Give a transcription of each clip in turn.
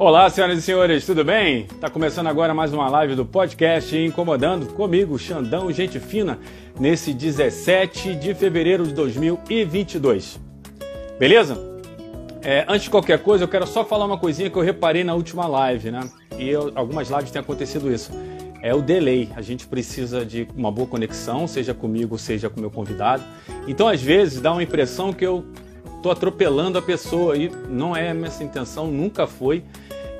Olá, senhoras e senhores, tudo bem? Tá começando agora mais uma live do podcast Incomodando comigo, Xandão Gente Fina, nesse 17 de fevereiro de 2022. Beleza? É, antes de qualquer coisa, eu quero só falar uma coisinha que eu reparei na última live, né? E eu, algumas lives tem acontecido isso. É o delay. A gente precisa de uma boa conexão, seja comigo, seja com meu convidado. Então, às vezes, dá uma impressão que eu tô atropelando a pessoa e não é essa intenção, nunca foi.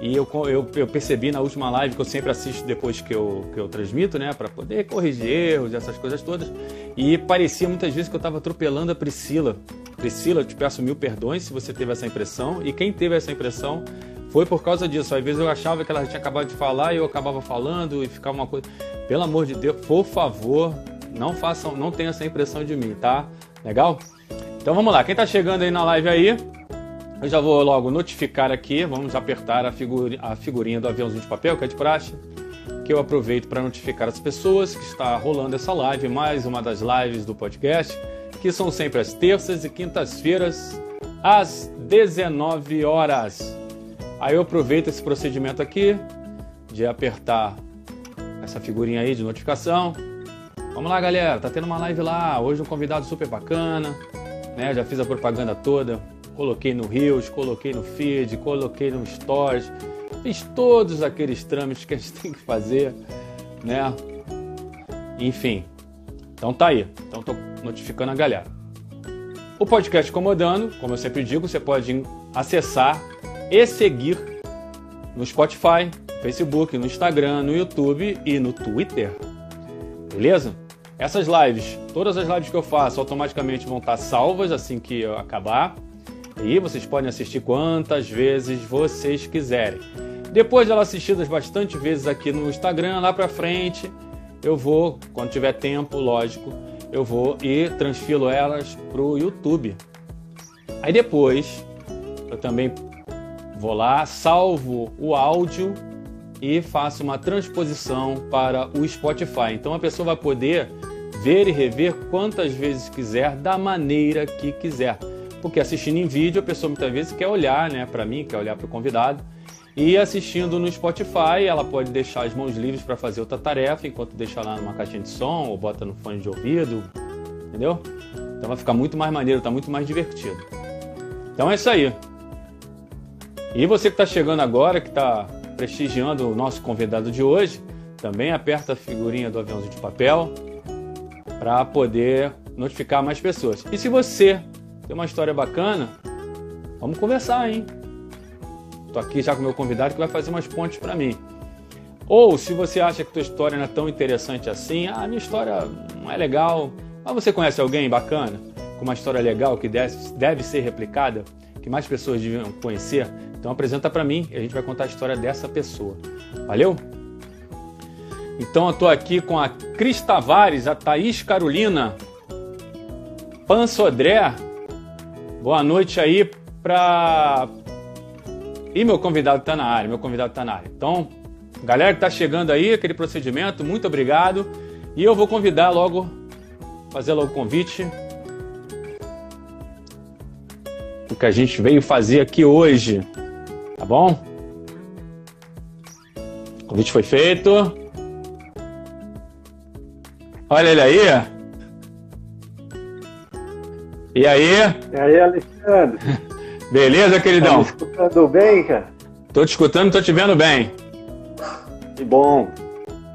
E eu, eu, eu, percebi na última live que eu sempre assisto depois que eu, que eu transmito, né? Para poder corrigir erros, essas coisas todas. E parecia muitas vezes que eu estava atropelando a Priscila. Priscila, eu te peço mil perdões se você teve essa impressão. E quem teve essa impressão foi por causa disso. Às vezes eu achava que ela tinha acabado de falar e eu acabava falando e ficava uma coisa. Pelo amor de Deus, por favor, não façam, não tenham essa impressão de mim, tá? Legal? Então vamos lá. Quem está chegando aí na live aí, eu já vou logo notificar aqui, vamos apertar a, figuri a figurinha do aviãozinho de papel, que é de praxe, que eu aproveito para notificar as pessoas que está rolando essa live, mais uma das lives do podcast, que são sempre às terças e quintas-feiras, às 19 horas. Aí eu aproveito esse procedimento aqui de apertar essa figurinha aí de notificação. Vamos lá, galera, tá tendo uma live lá, hoje um convidado super bacana, né? Já fiz a propaganda toda Coloquei no Reels, coloquei no feed, coloquei no Stories, fiz todos aqueles trâmites que a gente tem que fazer, né? Enfim, então tá aí. Então tô notificando a galera. O podcast Comodando, como eu sempre digo, você pode acessar e seguir no Spotify, Facebook, no Instagram, no YouTube e no Twitter. Beleza? Essas lives, todas as lives que eu faço automaticamente vão estar salvas assim que eu acabar. E vocês podem assistir quantas vezes vocês quiserem. Depois de elas assistidas bastante vezes aqui no Instagram, lá para frente, eu vou, quando tiver tempo, lógico, eu vou e transfiro elas para o YouTube. Aí depois, eu também vou lá, salvo o áudio e faço uma transposição para o Spotify. Então a pessoa vai poder ver e rever quantas vezes quiser, da maneira que quiser porque assistindo em vídeo a pessoa muitas vezes quer olhar, né, para mim, quer olhar para o convidado. E assistindo no Spotify, ela pode deixar as mãos livres para fazer outra tarefa, enquanto deixa lá numa caixinha de som ou bota no fone de ouvido, entendeu? Então vai ficar muito mais maneiro, tá muito mais divertido. Então é isso aí. E você que está chegando agora, que está prestigiando o nosso convidado de hoje, também aperta a figurinha do aviãozinho de papel para poder notificar mais pessoas. E se você tem uma história bacana, vamos conversar, hein? Tô aqui já com meu convidado que vai fazer umas pontes para mim. Ou se você acha que tua história não é tão interessante assim, ah, minha história não é legal, mas você conhece alguém bacana, com uma história legal que deve, deve ser replicada, que mais pessoas deviam conhecer, então apresenta para mim e a gente vai contar a história dessa pessoa. Valeu? Então eu tô aqui com a Cris Tavares, a Thaís Carolina, Pan Sodré, Boa noite aí para. E meu convidado está na área, meu convidado está na área. Então, galera que está chegando aí, aquele procedimento, muito obrigado. E eu vou convidar logo, fazer logo o convite. O que a gente veio fazer aqui hoje, tá bom? O convite foi feito. Olha ele aí. E aí? E aí, Alexandre? Beleza, queridão? Tá me escutando bem, cara? Tô te escutando, tô te vendo bem. Que bom.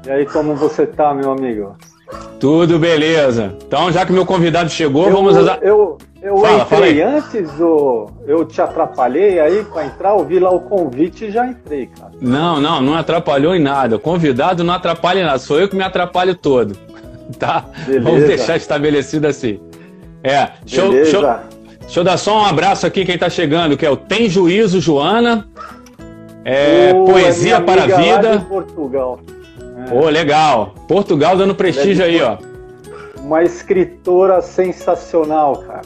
E aí, como você tá, meu amigo? Tudo beleza. Então, já que meu convidado chegou, eu, vamos... Eu, eu fala, entrei fala antes, ou eu te atrapalhei aí para entrar, ouvi lá o convite e já entrei, cara. Não, não, não atrapalhou em nada. O convidado não atrapalha em nada, sou eu que me atrapalho todo. Tá? Beleza. Vamos deixar estabelecido assim. É, show, show, deixa eu dar só um abraço aqui quem tá chegando, que é o Tem Juízo Joana. É, Poesia para a Vida. Portugal. É. Oh, legal. Portugal dando prestígio aí, ó. Uma escritora sensacional, cara.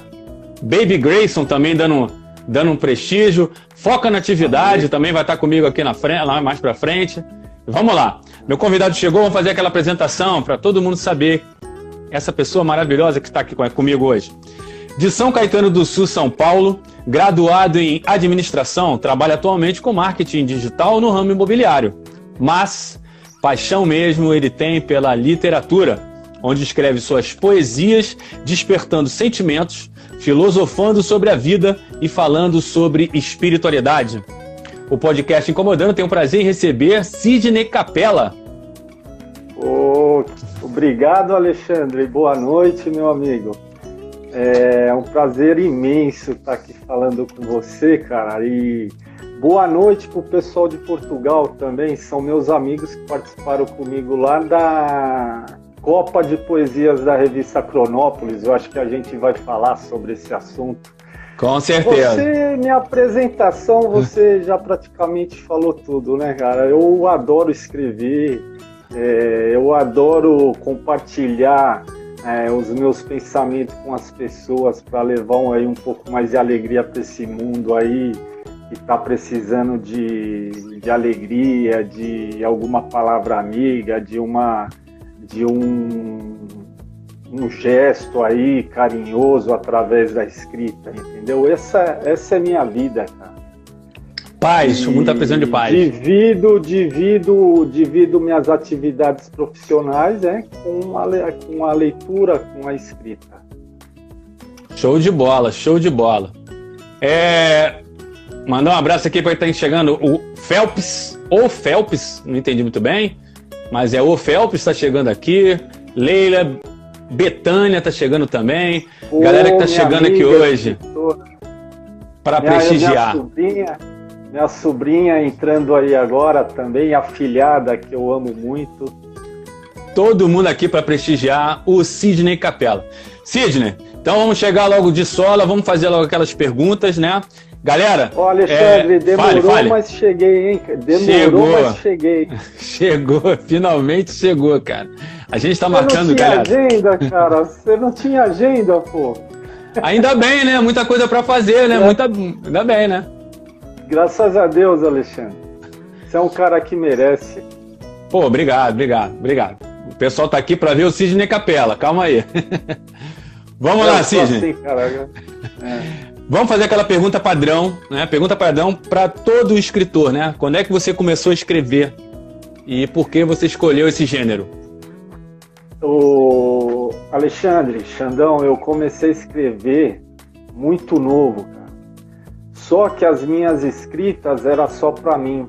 Baby Grayson também dando, dando um prestígio. Foca na atividade, também vai estar comigo aqui na frente, lá mais para frente. Vamos lá. Meu convidado chegou, vamos fazer aquela apresentação para todo mundo saber essa pessoa maravilhosa que está aqui comigo hoje. De São Caetano do Sul, São Paulo, Graduado em administração, trabalha atualmente com marketing digital no ramo imobiliário. Mas paixão mesmo ele tem pela literatura, onde escreve suas poesias, despertando sentimentos, filosofando sobre a vida e falando sobre espiritualidade. O podcast Incomodando tem o prazer em receber Sidney Capella. Oh, obrigado, Alexandre. Boa noite, meu amigo. É um prazer imenso estar aqui falando com você, cara. E boa noite para o pessoal de Portugal também. São meus amigos que participaram comigo lá da Copa de Poesias da revista Cronópolis. Eu acho que a gente vai falar sobre esse assunto. Com certeza. Você, minha apresentação, você já praticamente falou tudo, né, cara? Eu adoro escrever, é, eu adoro compartilhar é, os meus pensamentos com as pessoas para levar um, aí um pouco mais de alegria para esse mundo aí que está precisando de, de alegria, de alguma palavra amiga, de uma de um, um gesto aí carinhoso através da escrita, entendeu? Essa, essa é minha vida, cara. Paz, o mundo está precisando de paz. Divido, divido, divido minhas atividades profissionais é, com, a, com a leitura, com a escrita. Show de bola, show de bola. É, mandar um abraço aqui para quem está chegando, o Phelps, ou Phelps, não entendi muito bem, mas é o Phelps está chegando aqui, Leila, Betânia está chegando também, Ô, galera que está chegando aqui hoje para prestigiar. Minha sobrinha, minha sobrinha entrando aí agora também, afilhada, que eu amo muito. Todo mundo aqui para prestigiar o Sidney Capela. Sidney, então vamos chegar logo de sola, vamos fazer logo aquelas perguntas, né? Galera. Ó, Alexandre, é... demorou, fale, fale. mas cheguei, hein? Demorou, chegou. mas cheguei. chegou, finalmente chegou, cara. A gente tá Você marcando, galera. Você não tinha agenda, cara. Você não tinha agenda, pô. Ainda bem, né? Muita coisa para fazer, né? É. Muita... Ainda bem, né? Graças a Deus, Alexandre. Você é um cara que merece. Pô, obrigado, obrigado, obrigado. O pessoal tá aqui para ver o Sidney Capela, calma aí. Vamos lá, Sidney. Assim, é. Vamos fazer aquela pergunta padrão, né? Pergunta padrão para todo escritor, né? Quando é que você começou a escrever e por que você escolheu esse gênero? O Alexandre, Xandão, eu comecei a escrever muito novo, só que as minhas escritas era só para mim.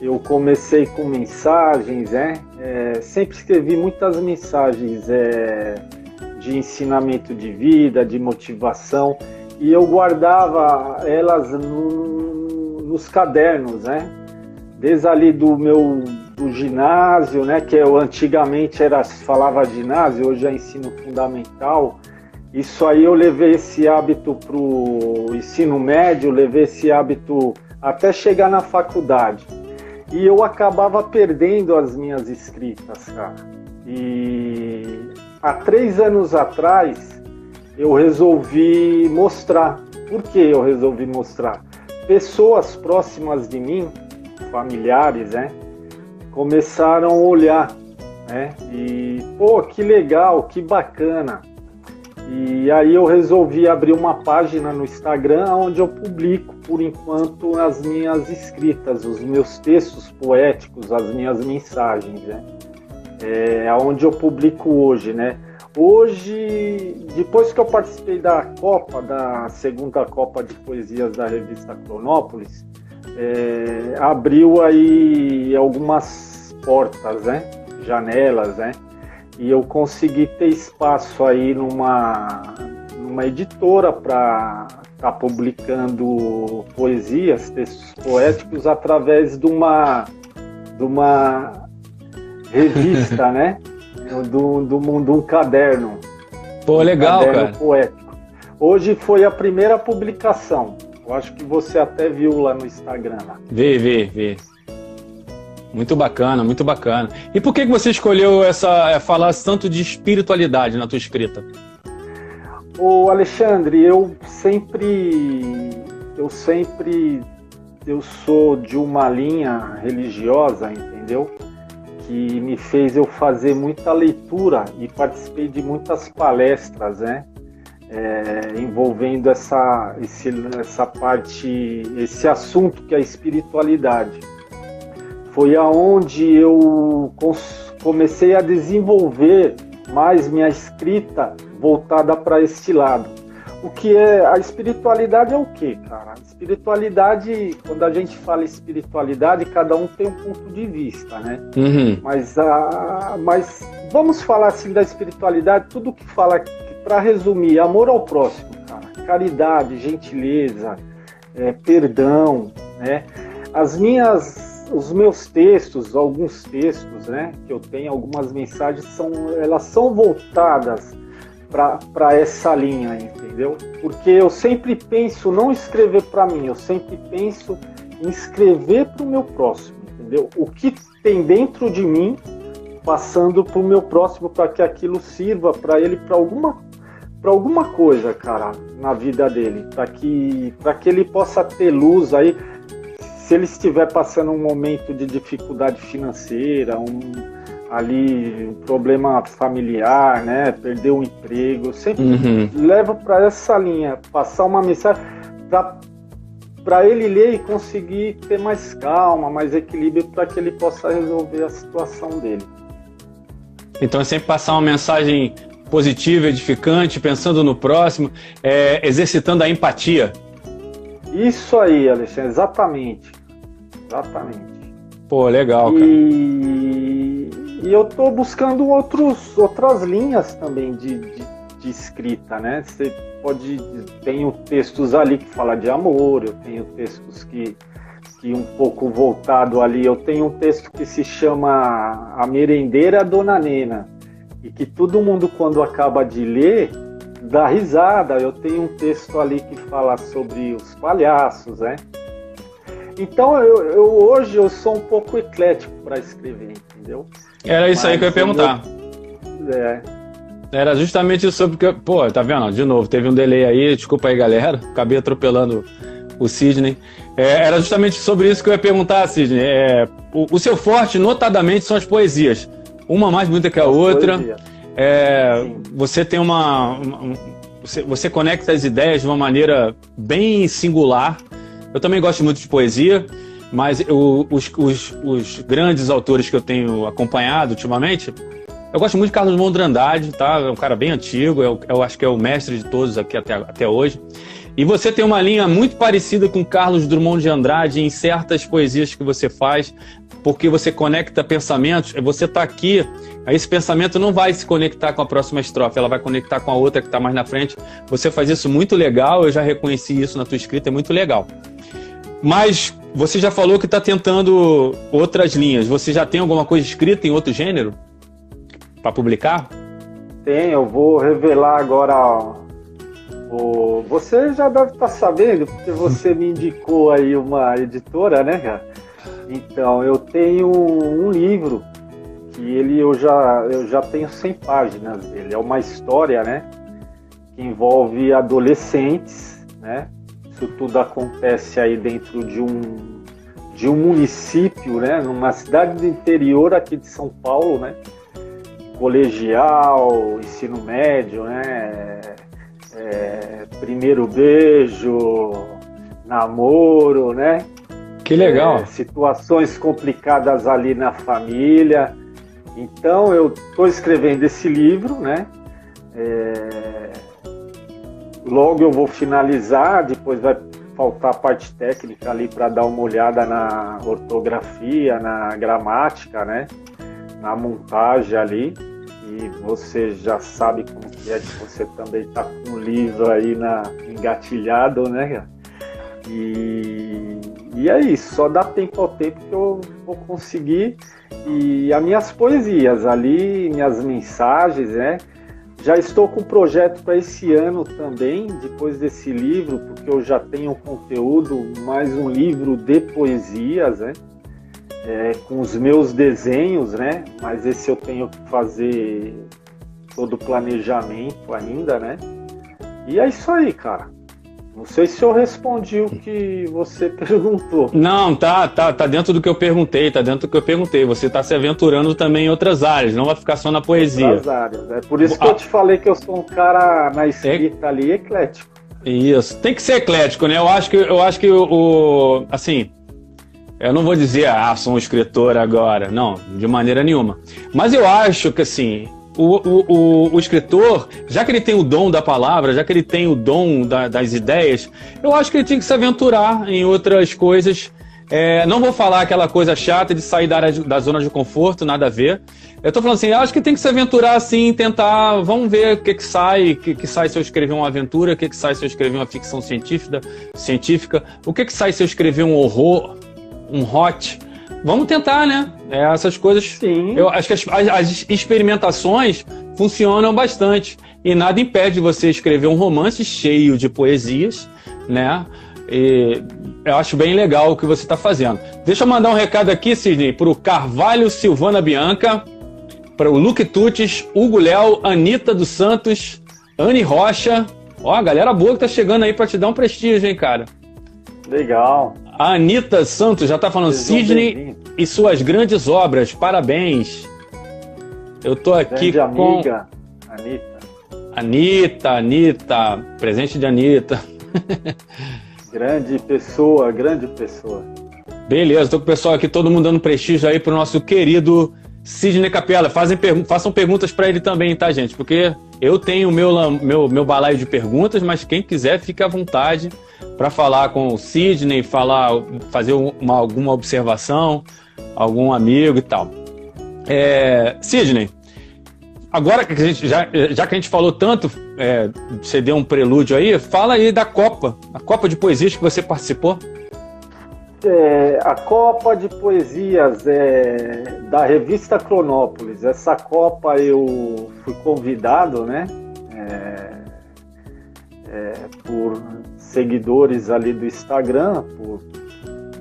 Eu comecei com mensagens, né? É, sempre escrevi muitas mensagens é, de ensinamento de vida, de motivação, e eu guardava elas no, nos cadernos, né? Desde ali do meu do ginásio, né? Que eu antigamente era falava ginásio, hoje é ensino fundamental. Isso aí eu levei esse hábito para o ensino médio, levei esse hábito até chegar na faculdade. E eu acabava perdendo as minhas escritas, cara. E há três anos atrás eu resolvi mostrar. Por que eu resolvi mostrar? Pessoas próximas de mim, familiares, né? Começaram a olhar, né? E, pô, que legal, que bacana e aí eu resolvi abrir uma página no Instagram onde eu publico, por enquanto, as minhas escritas, os meus textos poéticos, as minhas mensagens, né? É onde eu publico hoje, né? Hoje, depois que eu participei da Copa, da segunda Copa de Poesias da revista Cronópolis, é, abriu aí algumas portas, né? Janelas, né? E eu consegui ter espaço aí numa, numa editora para estar tá publicando poesias, textos poéticos através de uma, de uma revista, né? Do, do, de um caderno. Pô, legal, um caderno cara. Poético. Hoje foi a primeira publicação. Eu acho que você até viu lá no Instagram. Lá. Vê, vê, vê. Muito bacana, muito bacana. E por que você escolheu essa é, falar tanto de espiritualidade na tua escrita? O Alexandre, eu sempre, eu sempre, eu sou de uma linha religiosa, entendeu? Que me fez eu fazer muita leitura e participei de muitas palestras, né? é, envolvendo essa, esse, essa parte, esse assunto que é a espiritualidade. Foi aonde eu comecei a desenvolver mais minha escrita voltada para este lado. O que é a espiritualidade é o que, cara? A espiritualidade, quando a gente fala espiritualidade, cada um tem um ponto de vista, né? Uhum. Mas, a, mas vamos falar assim da espiritualidade, tudo que fala, para resumir, amor ao próximo, cara, caridade, gentileza, é, perdão, né? As minhas, os meus textos, alguns textos, né, que eu tenho, algumas mensagens são, elas são voltadas para essa linha, entendeu? Porque eu sempre penso não escrever para mim, eu sempre penso em escrever para o meu próximo, entendeu? O que tem dentro de mim passando para o meu próximo para que aquilo sirva para ele para alguma para alguma coisa, cara, na vida dele, para que para que ele possa ter luz aí se ele estiver passando um momento de dificuldade financeira, um ali um problema familiar, né? Perder o um emprego. Eu sempre uhum. levo para essa linha, passar uma mensagem para ele ler e conseguir ter mais calma, mais equilíbrio para que ele possa resolver a situação dele. Então é sempre passar uma mensagem positiva, edificante, pensando no próximo, é, exercitando a empatia. Isso aí, Alexandre, exatamente. Exatamente. Pô, legal, cara. E e eu estou buscando outros, outras linhas também de, de, de, escrita, né? Você pode. Tenho textos ali que fala de amor, eu tenho textos que, que um pouco voltado ali. Eu tenho um texto que se chama A Merendeira Dona Nena, e que todo mundo, quando acaba de ler, dá risada. Eu tenho um texto ali que fala sobre os palhaços, né? Então eu, eu hoje eu sou um pouco eclético para escrever, entendeu? Era isso Mas, aí que eu ia perguntar. É. Era justamente isso sobre que. Pô, tá vendo? De novo, teve um delay aí, desculpa aí, galera. Acabei atropelando o Sidney. É, era justamente sobre isso que eu ia perguntar, Sidney. É, o, o, seu forte, notadamente, são as poesias. Uma mais bonita que a outra. É, você tem uma. uma você, você conecta as ideias de uma maneira bem singular. Eu também gosto muito de poesia. Mas eu, os, os, os, grandes autores que eu tenho acompanhado ultimamente, eu gosto muito de Carlos Mondrandade, tá? É um cara bem antigo, eu, eu acho que é o mestre de todos aqui até, até hoje. E você tem uma linha muito parecida com Carlos Drummond de Andrade em certas poesias que você faz, porque você conecta pensamentos. Você está aqui, esse pensamento não vai se conectar com a próxima estrofe, ela vai conectar com a outra que está mais na frente. Você faz isso muito legal, eu já reconheci isso na tua escrita, é muito legal. Mas você já falou que está tentando outras linhas. Você já tem alguma coisa escrita em outro gênero para publicar? Tem, eu vou revelar agora. Você já deve estar tá sabendo, porque você me indicou aí uma editora, né, cara? Então, eu tenho um livro que ele eu já, eu já tenho 100 páginas dele. É uma história, né? Que envolve adolescentes, né? Isso tudo acontece aí dentro de um, de um município, né? Numa cidade do interior aqui de São Paulo, né? Colegial, ensino médio, né? É, primeiro beijo, namoro, né? Que legal. É, situações complicadas ali na família. Então eu estou escrevendo esse livro, né? É, Logo eu vou finalizar, depois vai faltar a parte técnica ali para dar uma olhada na ortografia, na gramática, né? Na montagem ali. Você já sabe como que é que você também está com o livro aí na, engatilhado, né? E, e é isso, só dá tempo ao tempo que eu vou conseguir. E as minhas poesias ali, minhas mensagens, né? Já estou com um projeto para esse ano também, depois desse livro, porque eu já tenho conteúdo, mais um livro de poesias, né? É, com os meus desenhos, né? Mas esse eu tenho que fazer todo o planejamento ainda, né? E é isso aí, cara. Não sei se eu respondi o que você perguntou. Não, tá, tá, tá dentro do que eu perguntei, tá dentro do que eu perguntei. Você está se aventurando também em outras áreas, não vai ficar só na poesia. Outras áreas. É por isso que ah. eu te falei que eu sou um cara na escrita é... ali eclético. Isso, tem que ser eclético, né? Eu acho que eu acho que o, o assim, eu não vou dizer, ah, sou um escritor agora, não, de maneira nenhuma. Mas eu acho que assim, o, o, o, o, escritor, já que ele tem o dom da palavra, já que ele tem o dom da, das ideias, eu acho que ele tinha que se aventurar em outras coisas. É, não vou falar aquela coisa chata de sair da, área da zona de conforto, nada a ver. Eu tô falando assim, acho que tem que se aventurar assim, tentar, vamos ver o que que sai, o que que sai se eu escrever uma aventura, o que que sai se eu escrever uma ficção científica, científica, o que que sai se eu escrever um horror, um hot, vamos tentar, né? É, essas coisas. Sim. Eu acho que as, as, experimentações funcionam bastante. E nada impede você escrever um romance cheio de poesias, né? E eu acho bem legal o que você está fazendo. Deixa eu mandar um recado aqui, Sidney, para o Carvalho Silvana Bianca, para o Luke Tutis, Hugo Léo, Anitta dos Santos, Anne Rocha. Ó, a galera boa que tá chegando aí para te dar um prestígio, hein, cara? Legal. A Anitta Santos já está falando, Sidney e suas grandes obras, parabéns. Eu tô aqui Grande com. Amiga, Anitta. Anitta, Anitta, presente de Anitta. grande pessoa, grande pessoa. Beleza, tô com o pessoal aqui, todo mundo dando prestígio aí pro nosso querido Sidney Capela. Fazem, façam perguntas para ele também, tá, gente? Porque eu tenho meu, meu, meu balaio de perguntas, mas quem quiser, fique à vontade para falar com o Sidney, falar, fazer uma, alguma observação, algum amigo e tal. É, Sidney, agora que a gente, já, já que a gente falou tanto, é, você deu um prelúdio aí, fala aí da Copa, a Copa de Poesias que você participou. É, a Copa de Poesias é, da revista Cronópolis. Essa Copa eu fui convidado, né? É, é por seguidores ali do Instagram, por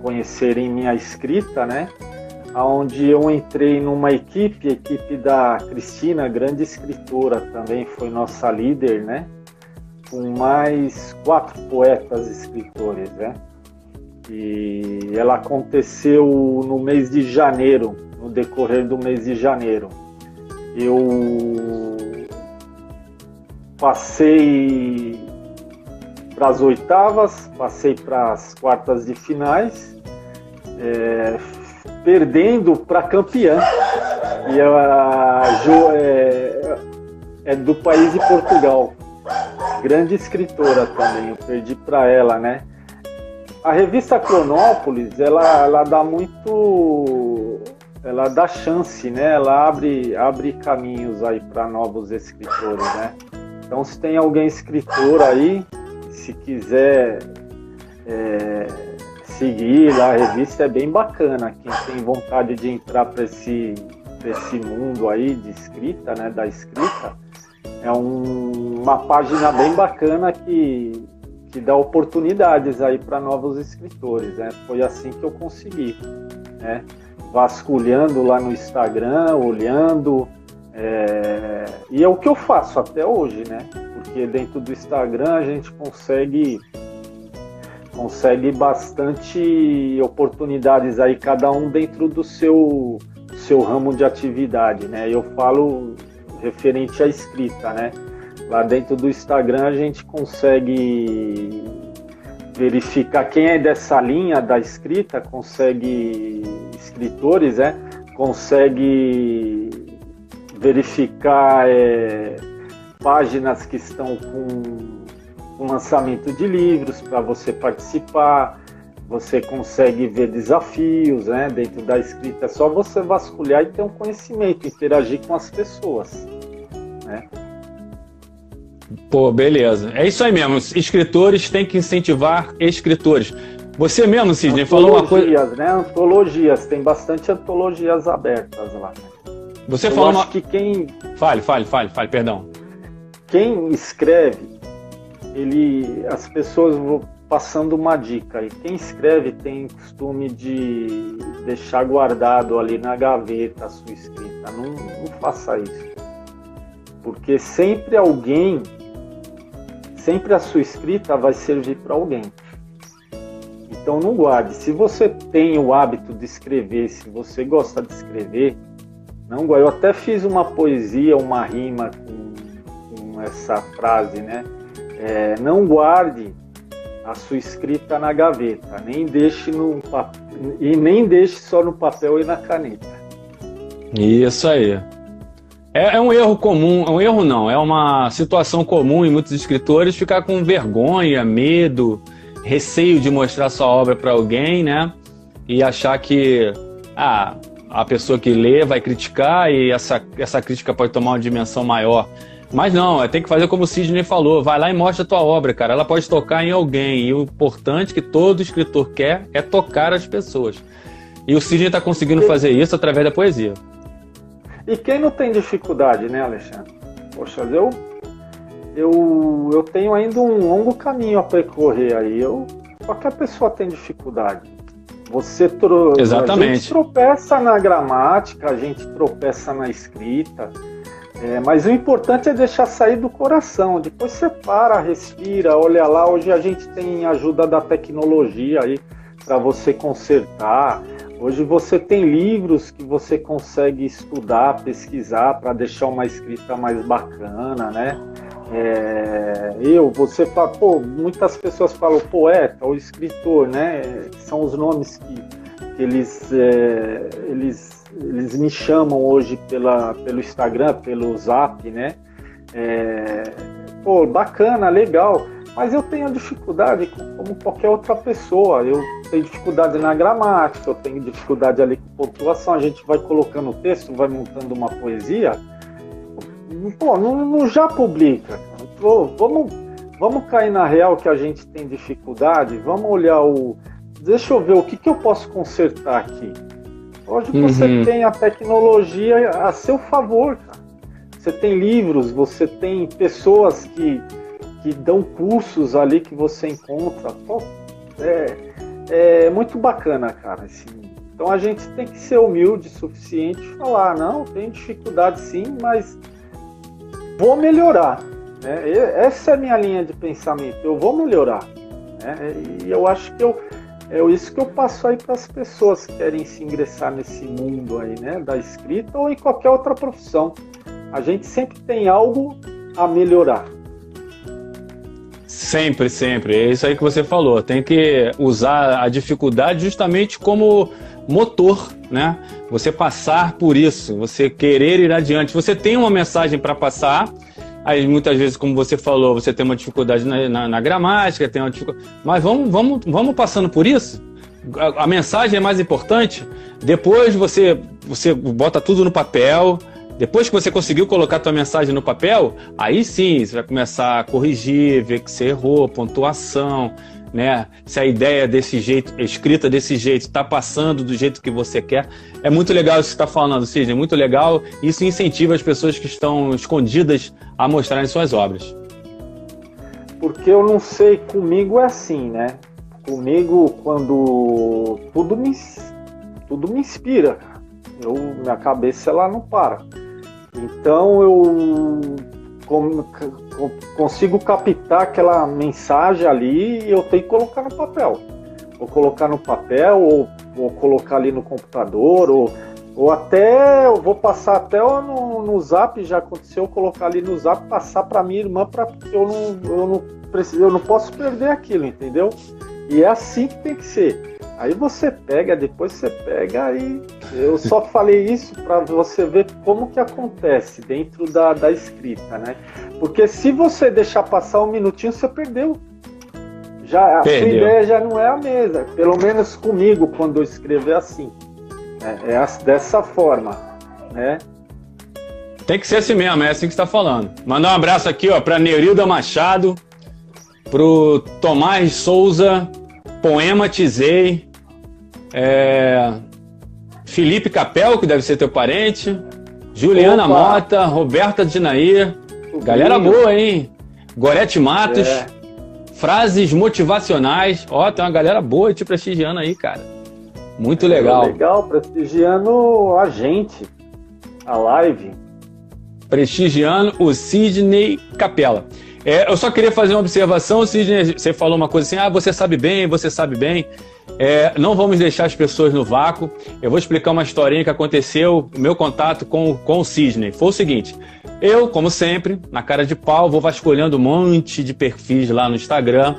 conhecerem minha escrita, né? Onde eu entrei numa equipe, equipe da Cristina, grande escritora também, foi nossa líder, né? Com mais quatro poetas escritores, né? E ela aconteceu no mês de janeiro, no decorrer do mês de janeiro. Eu passei para as oitavas, passei para as quartas de finais, é, perdendo para campeã. E a Jo é, é, do país de Portugal. Grande escritora também, eu perdi para ela, né? A revista Cronópolis, ela, ela dá muito. Ela dá chance, né? Ela abre, abre caminhos aí para novos escritores, né? Então, se tem alguém escritor aí, se quiser é, seguir lá a revista, é bem bacana. Quem tem vontade de entrar para esse, esse mundo aí de escrita, né, da escrita, é um, uma página bem bacana que, que dá oportunidades aí para novos escritores. Né? Foi assim que eu consegui. Né? Vasculhando lá no Instagram, olhando. É... E é o que eu faço até hoje, né? porque dentro do Instagram a gente consegue consegue bastante oportunidades aí cada um dentro do seu seu ramo de atividade, né? Eu falo referente à escrita, né? Lá dentro do Instagram a gente consegue verificar quem é dessa linha da escrita, consegue escritores, né? Consegue verificar é, páginas que estão com, com lançamento de livros para você participar. Você consegue ver desafios né, dentro da escrita. É só você vasculhar e ter um conhecimento, interagir com as pessoas. Né? Pô, beleza. É isso aí mesmo. Escritores têm que incentivar escritores. Você mesmo, Sidney, falou uma coisa. né? Antologias, tem bastante antologias abertas lá. Você Eu falou acho uma... que quem. Fale, fale, fale, fale, perdão quem escreve, ele, as pessoas vão passando uma dica. E quem escreve tem costume de deixar guardado ali na gaveta a sua escrita. Não, não faça isso. Porque sempre alguém, sempre a sua escrita vai servir para alguém. Então não guarde. Se você tem o hábito de escrever, se você gosta de escrever, não guarde. Eu até fiz uma poesia, uma rima com, com essa frase, né? É, não guarde a sua escrita na gaveta, nem deixe no e nem deixe só no papel e na caneta. Isso aí. É, é, um erro comum, é um erro não, é uma situação comum em muitos escritores ficar com vergonha, medo, receio de mostrar sua obra para alguém, né? E achar que ah, a pessoa que lê vai criticar e essa, essa crítica pode tomar uma dimensão maior. Mas não, tem que fazer como o Sidney falou, vai lá e mostra a tua obra, cara. Ela pode tocar em alguém. E o importante que todo escritor quer é tocar as pessoas. E o Sidney está conseguindo fazer isso através da poesia. E quem não tem dificuldade, né, Alexandre? Poxa, eu eu, eu tenho ainda um longo caminho a percorrer aí. Eu, qualquer pessoa tem dificuldade. Você tro... Exatamente. A gente tropeça na gramática, a gente tropeça na escrita, é, mas o importante é deixar sair do coração. Depois você para, respira, olha lá. Hoje a gente tem ajuda da tecnologia aí para você consertar. Hoje você tem livros que você consegue estudar, pesquisar para deixar uma escrita mais bacana, né? É, eu, você fala, pô, muitas pessoas falam poeta ou escritor, né? São os nomes que, que eles, é, eles, eles me chamam hoje pela, pelo Instagram, pelo Zap, né? É, pô, bacana, legal, mas eu tenho dificuldade como qualquer outra pessoa. Eu tenho dificuldade na gramática, eu tenho dificuldade ali com pontuação. A gente vai colocando o texto, vai montando uma poesia pô, não, não já publica. Pô, vamos, vamos cair na real que a gente tem dificuldade, vamos olhar o. Deixa eu ver o que, que eu posso consertar aqui. Hoje uhum. você tem a tecnologia a seu favor, cara. Você tem livros, você tem pessoas que, que dão cursos ali que você encontra. Pô, é, é muito bacana, cara. Assim. Então a gente tem que ser humilde o suficiente falar, não, tem dificuldade sim, mas vou melhorar. Né? Essa é a minha linha de pensamento. Eu vou melhorar. Né? E eu acho que eu, é isso que eu passo aí para as pessoas que querem se ingressar nesse mundo aí, né? Da escrita ou em qualquer outra profissão. A gente sempre tem algo a melhorar. Sempre, sempre. É isso aí que você falou. Tem que usar a dificuldade justamente como motor, né? Você passar por isso, você querer ir adiante. Você tem uma mensagem para passar, aí muitas vezes, como você falou, você tem uma dificuldade na, na, na gramática, tem uma dificuldade. Mas vamos, vamos, vamos passando por isso. A, a, mensagem é mais importante. Depois você, você bota tudo no papel. Depois que você conseguiu colocar tua mensagem no papel, aí sim você vai começar a corrigir, ver que você errou, pontuação, né? Se a ideia desse jeito, escrita desse jeito, está passando do jeito que você quer. É muito legal isso que está falando, Sidney, muito legal. Isso incentiva as pessoas que estão escondidas a mostrarem suas obras. Porque eu não sei, comigo é assim, né? Comigo, quando tudo me, tudo me inspira, eu, minha cabeça ela não para. Então eu consigo captar aquela mensagem ali e eu tenho que colocar no papel. Ou colocar no papel, ou, ou colocar ali no computador, ou, ou até eu vou passar até no, no zap, já aconteceu, colocar ali no zap, passar para minha irmã, para eu não, eu não preciso, eu não posso perder aquilo, entendeu? E é assim que tem que ser. Aí você pega, depois você pega e eu só falei isso para você ver como que acontece dentro da, da escrita, né? Porque se você deixar passar um minutinho, você perdeu. Já, a perdeu. sua ideia já não é a mesma. Pelo menos comigo, quando eu escrevo, é assim. É, é dessa forma, né? Tem que ser assim mesmo, é assim que está falando. Mandar um abraço aqui, ó, para Neurilda Machado, pro Tomás Souza, Poema Tizei, é... Felipe Capel, que deve ser teu parente. Juliana Opa. Mota, Roberta Dinaí. Galera boa, hein? Gorete Matos. É. Frases motivacionais. Ó, tem uma galera boa te prestigiando aí, cara. Muito é, legal. Legal, prestigiando a gente. A live. Prestigiando o Sidney Capela. É, eu só queria fazer uma observação, Sidney, você falou uma coisa assim, ah, você sabe bem, você sabe bem. É, não vamos deixar as pessoas no vácuo. Eu vou explicar uma historinha que aconteceu, o meu contato com, com o Sidney. Foi o seguinte, eu, como sempre, na cara de pau, vou vasculhando um monte de perfis lá no Instagram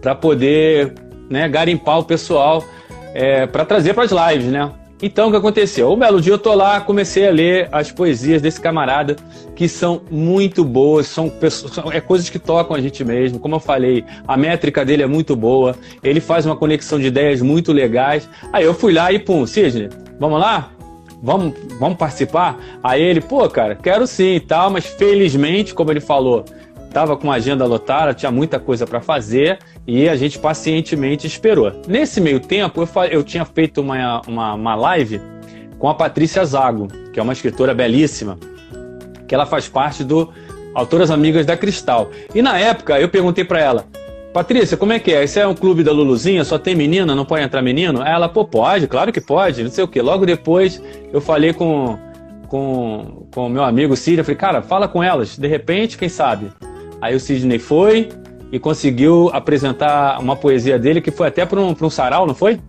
para poder né, garimpar o pessoal é, para trazer para as lives, né? Então, o que aconteceu? Um belo dia eu tô lá, comecei a ler as poesias desse camarada, que são muito boas, são, são é coisas que tocam a gente mesmo. Como eu falei, a métrica dele é muito boa, ele faz uma conexão de ideias muito legais. Aí eu fui lá e pum, Sidney, vamos lá? Vamos, vamos participar? Aí ele, pô, cara, quero sim e tal, mas felizmente, como ele falou, estava com a agenda lotada, tinha muita coisa para fazer e a gente pacientemente esperou. Nesse meio tempo, eu, eu tinha feito uma, uma, uma live com a Patrícia Zago, que é uma escritora belíssima, que ela faz parte do Autoras Amigas da Cristal. E na época eu perguntei para ela, Patrícia, como é que é? Esse é um clube da Luluzinha, só tem menina, não pode entrar menino? Ela, pô, pode, claro que pode, não sei o quê. Logo depois eu falei com com o meu amigo Cid, eu falei, cara, fala com elas, de repente, quem sabe? Aí o Sidney foi e conseguiu apresentar uma poesia dele que foi até para um, um sarau, não foi?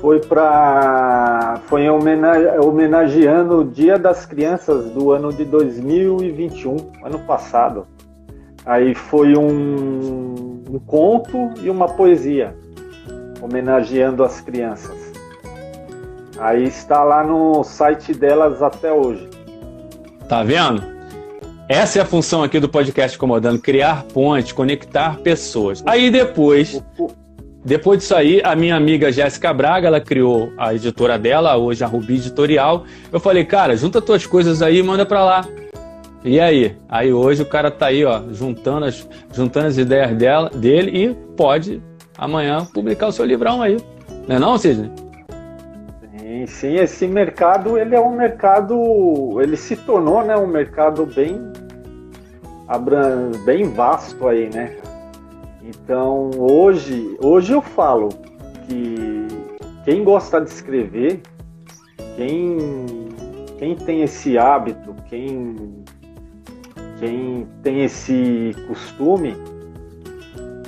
Foi para. Foi homenageando o Dia das Crianças do ano de 2021, ano passado. Aí foi um, um conto e uma poesia, homenageando as crianças. Aí está lá no site delas até hoje. Tá vendo? Essa é a função aqui do podcast Comodando, criar pontes, conectar pessoas. Aí depois, depois disso aí, a minha amiga Jéssica Braga, ela criou a editora dela, hoje a Rubi Editorial. Eu falei, cara, junta tuas coisas aí e manda pra lá. E aí? Aí hoje o cara tá aí, ó, juntando as, juntando as ideias dela, dele e pode amanhã publicar o seu livrão aí. Não é não, Sidney? Sim, esse mercado ele é um mercado, ele se tornou né, um mercado bem, bem vasto aí, né? Então hoje, hoje eu falo que quem gosta de escrever, quem, quem tem esse hábito, quem, quem tem esse costume,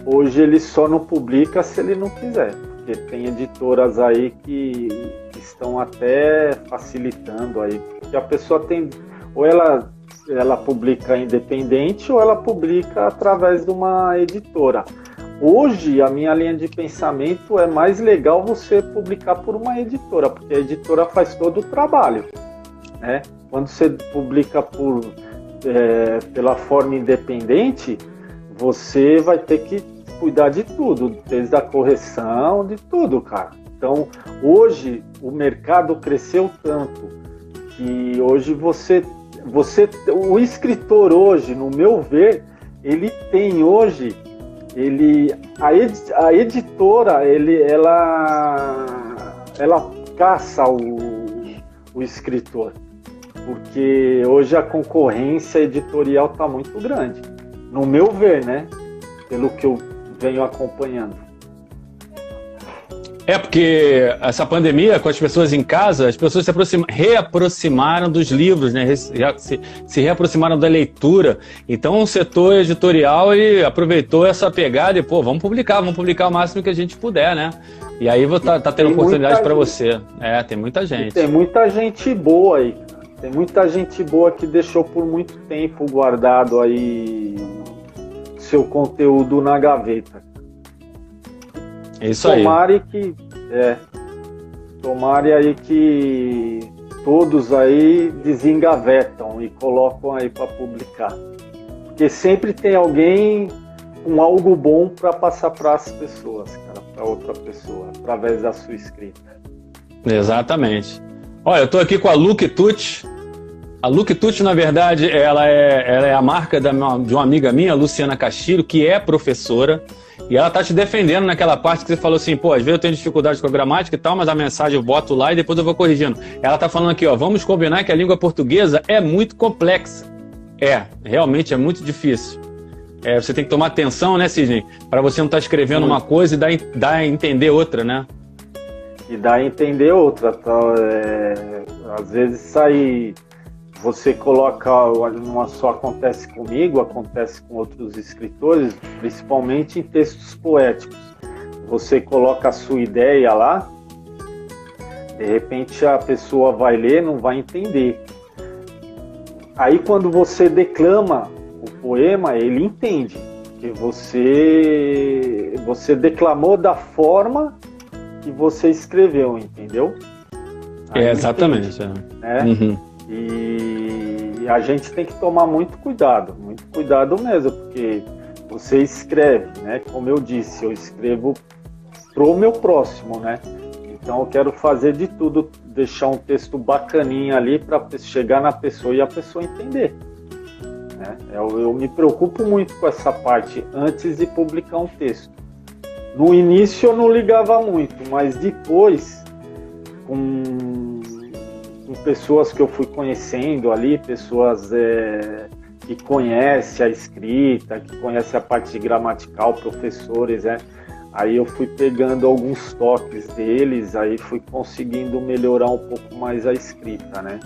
hoje ele só não publica se ele não quiser. Porque tem editoras aí que estão até facilitando aí, porque a pessoa tem ou ela ela publica independente ou ela publica através de uma editora. Hoje a minha linha de pensamento é mais legal você publicar por uma editora, porque a editora faz todo o trabalho, né? Quando você publica por é, pela forma independente, você vai ter que cuidar de tudo, desde a correção, de tudo, cara. Então, hoje o mercado cresceu tanto que hoje você, você, o escritor hoje, no meu ver, ele tem hoje, ele, a, ed, a editora, ele, ela, ela caça o, o escritor, porque hoje a concorrência editorial está muito grande, no meu ver, né? Pelo que eu venho acompanhando. É porque essa pandemia, com as pessoas em casa, as pessoas se reaproximaram dos livros, né? Se, se, reaproximaram da leitura. Então o setor editorial ele aproveitou essa pegada e, pô, vamos publicar, vamos publicar o máximo que a gente puder, né? E aí vou tá, tá tendo oportunidade para você. É, tem muita gente. E tem muita gente boa aí. Tem muita gente boa que deixou por muito tempo guardado aí seu conteúdo na gaveta. É isso aí. Tomare que. É. Tomare aí que todos aí desengavetam e colocam aí para publicar. Porque sempre tem alguém com algo bom para passar para as pessoas, cara, para outra pessoa, através da sua escrita. Exatamente. Olha, eu estou aqui com a Luke Tucci. A Luke Tucci, na verdade, ela é, ela é a marca da, de uma amiga minha, Luciana Castilho, que é professora. E ela tá te defendendo naquela parte que você falou assim, pô, às vezes eu tenho dificuldade com a gramática e tal, mas a mensagem eu boto lá e depois eu vou corrigindo. Ela tá falando aqui, ó, vamos combinar que a língua portuguesa é muito complexa. É, realmente é muito difícil. É, você tem que tomar atenção, né, Sidney? Para você não estar tá escrevendo uma coisa e dar, dar a entender outra, né? E dar a entender outra. Tá? É, às vezes sai você coloca, não só acontece comigo, acontece com outros escritores, principalmente em textos poéticos. Você coloca a sua ideia lá, de repente a pessoa vai ler, não vai entender. Aí quando você declama o poema, ele entende que você você declamou da forma que você escreveu, entendeu? é, exatamente. Entende, é. Né? Uhum. E a gente tem que tomar muito cuidado, muito cuidado mesmo, porque você escreve, né? Como eu disse, eu escrevo pro meu próximo, né? Então eu quero fazer de tudo, deixar um texto bacaninha ali para chegar na pessoa e a pessoa entender. Né? Eu, eu me preocupo muito com essa parte antes de publicar um texto. No início eu não ligava muito, mas depois, com, com pessoas que eu fui conhecendo ali, pessoas é, que conhecem a escrita, que conhecem a parte gramatical, professores, né? Aí eu fui pegando alguns toques deles, aí fui conseguindo melhorar um pouco mais a escrita, né?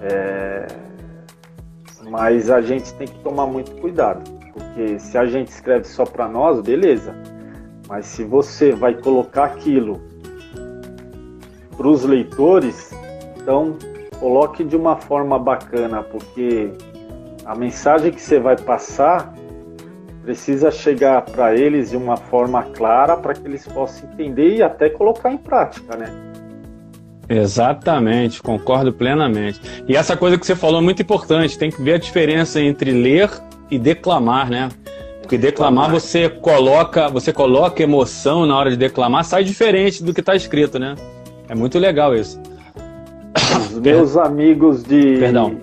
É... Mas a gente tem que tomar muito cuidado, porque se a gente escreve só para nós, beleza. Mas se você vai colocar aquilo para os leitores, então coloque de uma forma bacana, porque a mensagem que você vai passar precisa chegar para eles de uma forma clara para que eles possam entender e até colocar em prática, né? Exatamente, concordo plenamente. E essa coisa que você falou é muito importante, tem que ver a diferença entre ler e declamar, né? Porque declamar você coloca, você coloca emoção na hora de declamar, sai diferente do que está escrito, né? É muito legal isso. Os meus amigos de. Perdão.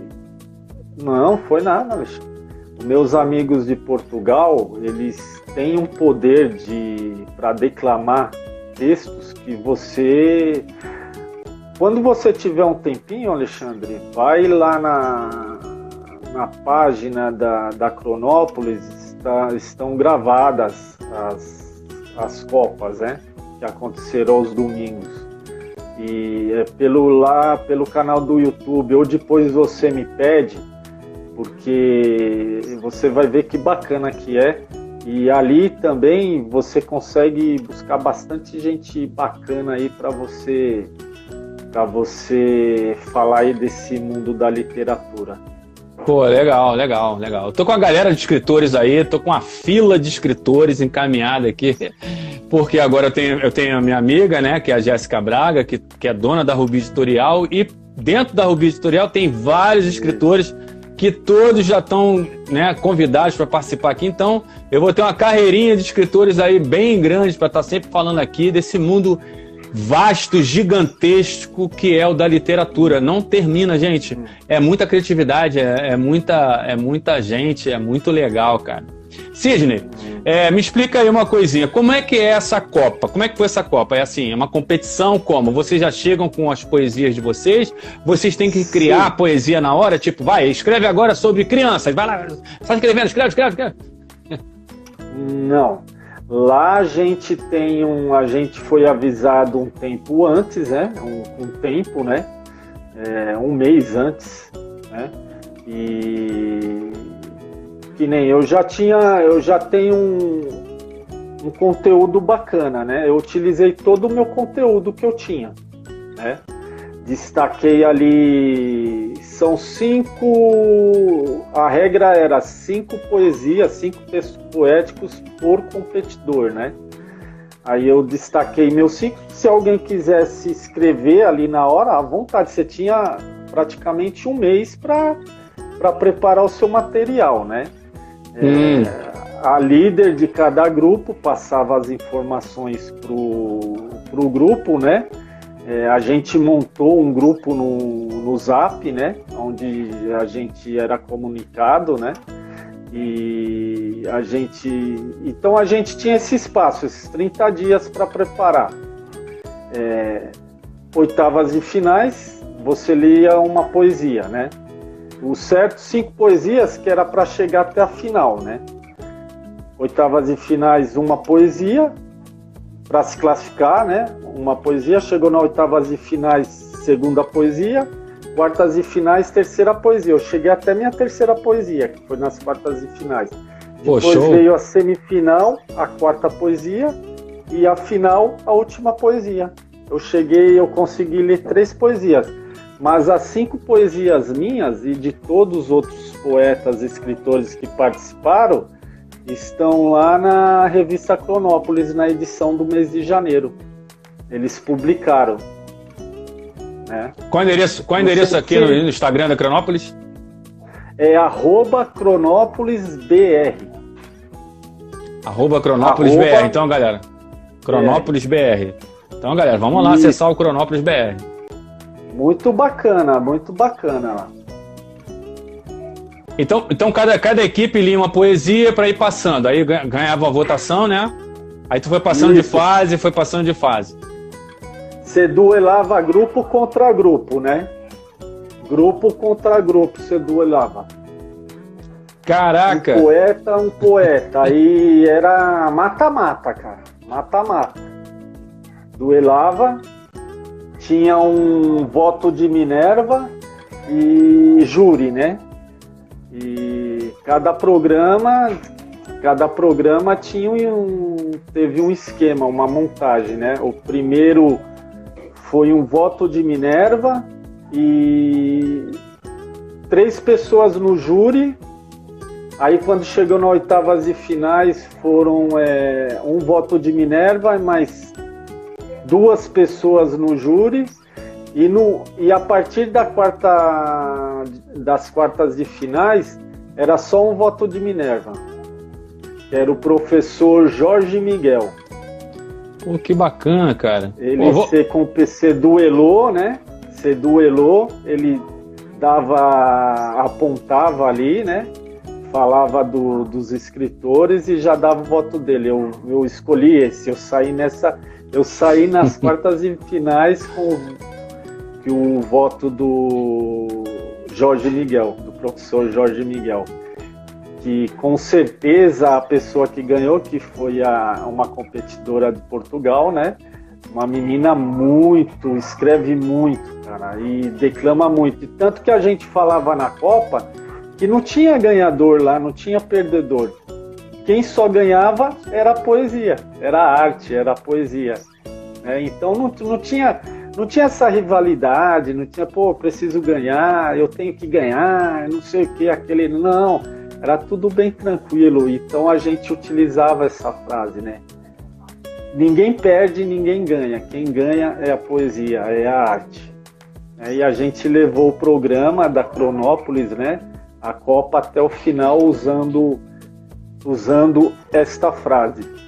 Não, foi nada, Alexandre meus amigos de Portugal, eles têm um poder de para declamar textos que você quando você tiver um tempinho, Alexandre, vai lá na, na página da, da Cronópolis, está, estão gravadas as, as copas, né? Que aconteceram aos domingos. E é pelo lá, pelo canal do YouTube, ou depois você me pede, porque você vai ver que bacana que é. E ali também você consegue buscar bastante gente bacana aí para você para você falar aí desse mundo da literatura. Pô, legal, legal, legal. tô com a galera de escritores aí, tô com uma fila de escritores encaminhada aqui, porque agora eu tenho, eu tenho a minha amiga, né, que é a Jéssica Braga, que, que é dona da Rubi Editorial, e dentro da Rubi Editorial tem vários escritores que todos já estão né, convidados para participar aqui. Então, eu vou ter uma carreirinha de escritores aí bem grande para estar tá sempre falando aqui desse mundo vasto, gigantesco que é o da literatura. Não termina, gente. É muita criatividade, é, é muita, é muita gente, é muito legal, cara. Sidney, é, me explica aí uma coisinha. Como é que é essa Copa? Como é que foi essa Copa? É assim, é uma competição como? Vocês já chegam com as poesias de vocês? Vocês têm que criar Sim. poesia na hora? Tipo, vai, escreve agora sobre crianças. Vai lá, está escrevendo, escreve, escreve, escreve. Não. Lá a gente tem um. A gente foi avisado um tempo antes, né? Um, um tempo, né? É, um mês antes, né? E que nem eu já tinha, eu já tenho um, um conteúdo bacana, né? Eu utilizei todo o meu conteúdo que eu tinha, né? Destaquei ali, são cinco, a regra era cinco poesias, cinco textos poéticos por competidor, né? Aí eu destaquei meus cinco. Se alguém quisesse escrever ali na hora, à vontade, você tinha praticamente um mês para preparar o seu material, né? Hum. É, a líder de cada grupo passava as informações para o grupo, né? É, a gente montou um grupo no, no Zap, né? Onde a gente era comunicado, né? E a gente. Então a gente tinha esse espaço, esses 30 dias para preparar. É, oitavas e finais, você lia uma poesia, né? o certo cinco poesias que era para chegar até a final, né? Oitavas e finais uma poesia para se classificar, né? Uma poesia chegou na oitavas e finais segunda poesia, quartas e finais, terceira poesia. Eu cheguei até minha terceira poesia, que foi nas quartas e finais. Depois Pô, veio a semifinal, a quarta poesia, e a final, a última poesia. Eu cheguei, eu consegui ler três poesias. Mas as cinco poesias minhas e de todos os outros poetas, escritores que participaram, estão lá na revista Cronópolis, na edição do mês de janeiro. Eles publicaram. Né? Qual endereço, qual endereço aqui no, no, Instagram da Cronópolis? É arroba cronópolisbr. Arroba cronópolisbr. Arroba... Então, galera, cronópolisbr. Então, galera, vamos lá e... acessar o cronópolisbr. Muito bacana, muito bacana lá. Então, então cada, cada equipe lia uma poesia para ir passando. Aí ganhava a votação, né? Aí tu foi passando Isso. de fase, foi passando de fase. Você duelava grupo contra grupo, né? Grupo contra grupo, você duelava. Caraca! Um poeta, um poeta. Aí era mata-mata, cara. Mata-mata. Duelava, tinha um voto de Minerva e júri, né? E cada programa, cada programa tinha um, teve um esquema, uma montagem, né? O primeiro foi um voto de Minerva e três pessoas no júri. Aí quando chegou nas oitavas e finais foram é, um voto de Minerva e mais duas pessoas no júri e, no, e a partir da quarta, das quartas de finais, era só um voto de Minerva. Que era o professor Jorge Miguel. Pô, que bacana, cara. Ele vou... se, com, se duelou, né? Se duelou, ele dava, apontava ali, né? Falava do, dos escritores e já dava o voto dele. Eu, eu escolhi esse, eu saí nessa. Eu saí nas quartas e finais com que o voto do Jorge Miguel, do professor Jorge Miguel, que com certeza a pessoa que ganhou, que foi a, uma competidora de Portugal, né? Uma menina muito, escreve muito, cara, e declama muito. E tanto que a gente falava na Copa que não tinha ganhador lá, não tinha perdedor. Quem só ganhava era a poesia, era a arte, era a poesia. É, então não, não tinha não tinha essa rivalidade, não tinha, pô, preciso ganhar, eu tenho que ganhar, não sei o que, aquele. Não, era tudo bem tranquilo. Então a gente utilizava essa frase, né? Ninguém perde, ninguém ganha. Quem ganha é a poesia, é a arte. É, e a gente levou o programa da Cronópolis, né? A Copa até o final usando, usando esta frase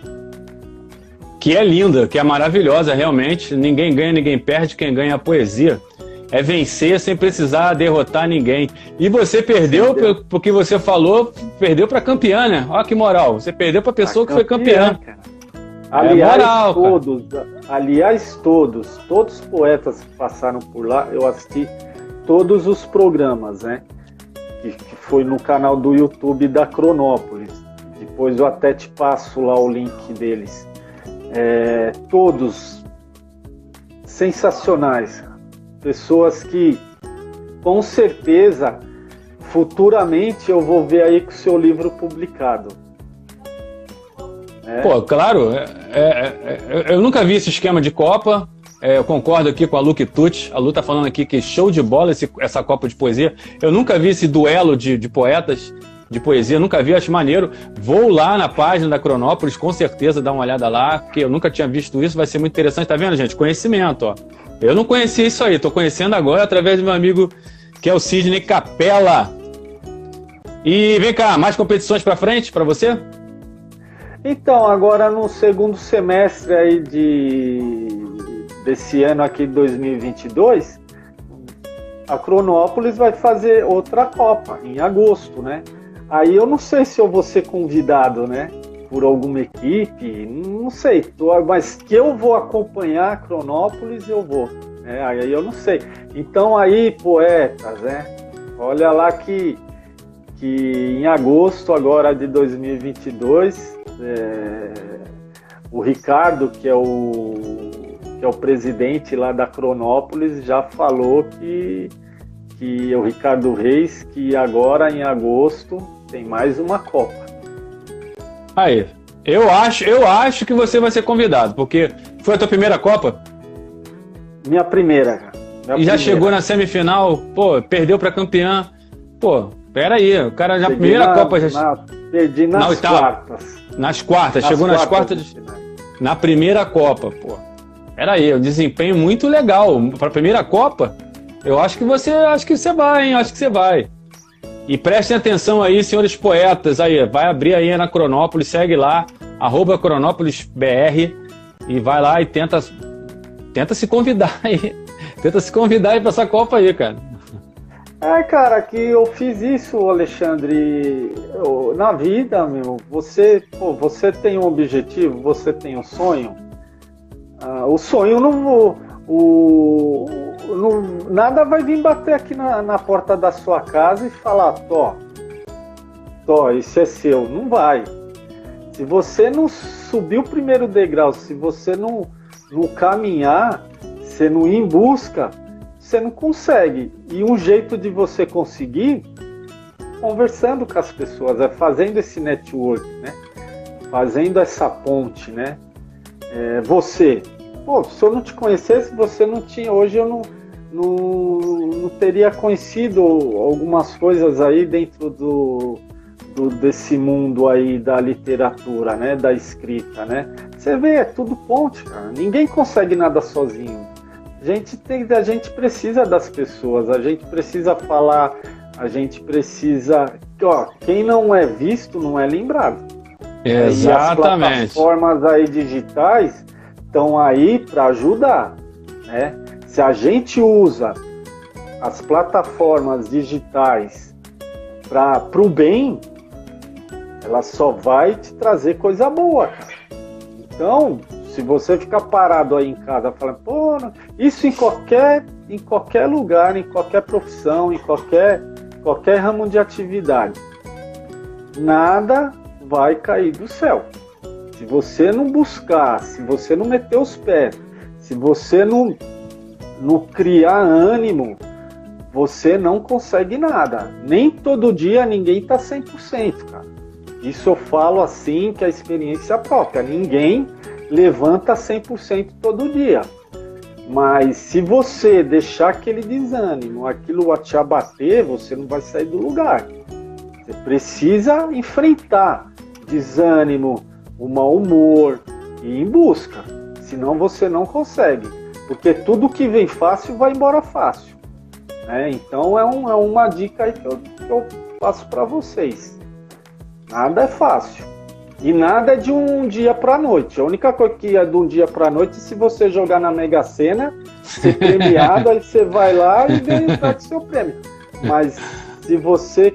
que é linda, que é maravilhosa realmente. Ninguém ganha, ninguém perde, quem ganha é a poesia. É vencer sem precisar derrotar ninguém. E você perdeu, porque você falou, perdeu para campeã, né? Olha que moral. Você perdeu para pessoa que campeã, foi campeã. Cara. Aliás, é moral, todos, cara. aliás, todos, todos os poetas que passaram por lá, eu assisti todos os programas, né? Que, que foi no canal do YouTube da Cronópolis. Depois eu até te passo lá o link deles é, todos sensacionais, pessoas que com certeza futuramente eu vou ver aí com o seu livro publicado. É. Pô, claro, é, é, é eu nunca vi esse esquema de Copa. É, eu concordo aqui com a Lu Tucci. A Lu tá falando aqui que show de bola esse, essa Copa de Poesia. Eu nunca vi esse duelo de, de poetas de poesia, nunca vi, acho maneiro. Vou lá na página da Cronópolis, com certeza, dar uma olhada lá, porque eu nunca tinha visto isso, vai ser muito interessante. Tá vendo, gente? Conhecimento, ó. Eu não conhecia isso aí, tô conhecendo agora através do meu amigo que é o Sidney Capella. E vem cá, mais competições para frente para você? Então, agora no segundo semestre aí de desse ano aqui 2022, a Cronópolis vai fazer outra Copa em agosto, né? Aí eu não sei se eu vou ser convidado, né? Por alguma equipe, não sei, mas que eu vou acompanhar a Cronópolis, eu vou. Né? Aí eu não sei. Então aí, poetas, né? Olha lá que, que em agosto agora de 2022, é, o Ricardo, que é o, que é o presidente lá da Cronópolis, já falou que que o Ricardo Reis, que agora em agosto tem mais uma Copa. Aí, eu acho, eu acho que você vai ser convidado, porque foi a tua primeira Copa? Minha primeira, cara. Minha e já primeira. chegou na semifinal, pô, perdeu para campeã. Pô, pera aí, o cara já primeira na, Copa já na, perdi nas Na oitava. quartas. nas quartas, Nas chegou nas quartas de- de- na primeira Copa, pô. Pera aí, um desempenho muito legal para a primeira Copa. Eu acho que você, acho que você vai, hein? Acho que você vai. E prestem atenção aí, senhores poetas, aí, vai abrir aí na Cronópolis, segue lá, arroba CronópolisBR e vai lá e tenta, tenta se convidar aí. Tenta se convidar aí pra essa Copa aí, cara. É, cara, que eu fiz isso, Alexandre, eu- na vida, meu. Você, pô, você tem um objetivo, você tem um sonho. Ah, o sonho não, o, nada vai vir bater aqui na, na porta da sua casa e falar, Tó, Tó, isso é seu. Não vai. Se você não subir o primeiro degrau, se você não, não caminhar, você não ir em busca, você não consegue. E um jeito de você conseguir, conversando com as pessoas, é fazendo esse network, né? Fazendo essa ponte, né? É, você, pô, se eu não te conhecesse, você não tinha. Hoje eu não, não, não teria conhecido algumas coisas aí dentro do, do- desse mundo aí da literatura, né? Da escrita, né? Você vê, é tudo ponte, cara. Ninguém consegue nada sozinho. A gente tem, a gente precisa das pessoas, a gente precisa falar, a gente precisa, ó, quem não é visto não é lembrado. E as Exatamente. plataformas aí digitais estão aí para ajudar, né? Se a gente usa as plataformas digitais para o bem, ela só vai te trazer coisa boa. Então, se você ficar parado aí em casa falando, pô, isso em qualquer, em qualquer lugar, em qualquer profissão, em qualquer, qualquer ramo de atividade, nada vai cair do céu. Se você não buscar, se você não meter os pés, se você não, não criar ânimo, você não consegue nada. Nem todo dia ninguém está 100%, cara. Isso eu falo assim que a experiência própria. Ninguém levanta 100% todo dia. Mas se você deixar aquele desânimo, aquilo te abater, você não vai sair do lugar. Você precisa enfrentar desânimo, o mau humor e em busca. Senão você não consegue. Porque tudo que vem fácil vai embora fácil. né? Então é, um- é uma dica aí que eu, que eu passo para vocês. Nada é fácil. E nada é de um dia para noite. A única coisa que é de um dia para noite é se você jogar na Mega Sena, ser premiado, aí você vai lá e ganha o seu prêmio. Mas se você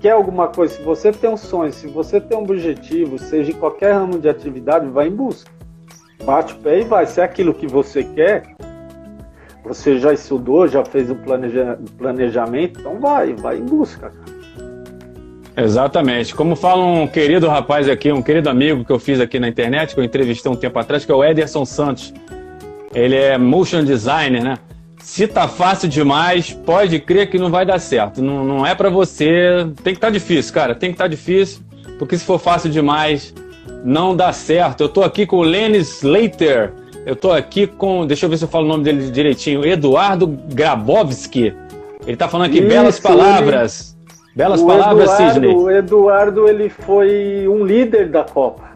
quer alguma coisa, se você tem um sonho, se você tem um objetivo, seja em qualquer ramo de atividade, vai em busca. Bate o pé e vai. Se é aquilo que você quer, você já estudou, já fez um planeja- planejamento, então vai, vai em busca. Exatamente. Como fala um querido rapaz aqui, um querido amigo que eu fiz aqui na internet, que eu entrevistei um tempo atrás, que é o Ederson Santos. Ele é motion designer, né? Se tá fácil demais, pode crer que não vai dar certo. Não, não é pra você. Tem que estar difícil, cara. Tem que estar difícil, porque se for fácil demais, não dá certo. Eu tô aqui com o Lenny Slater. Eu tô aqui com. Deixa eu ver se eu falo o nome dele direitinho. Eduardo Grabowski. Ele tá falando aqui Isso, belas palavras. Belas o palavras, Eduardo, Sidney. O Eduardo ele foi um líder da Copa.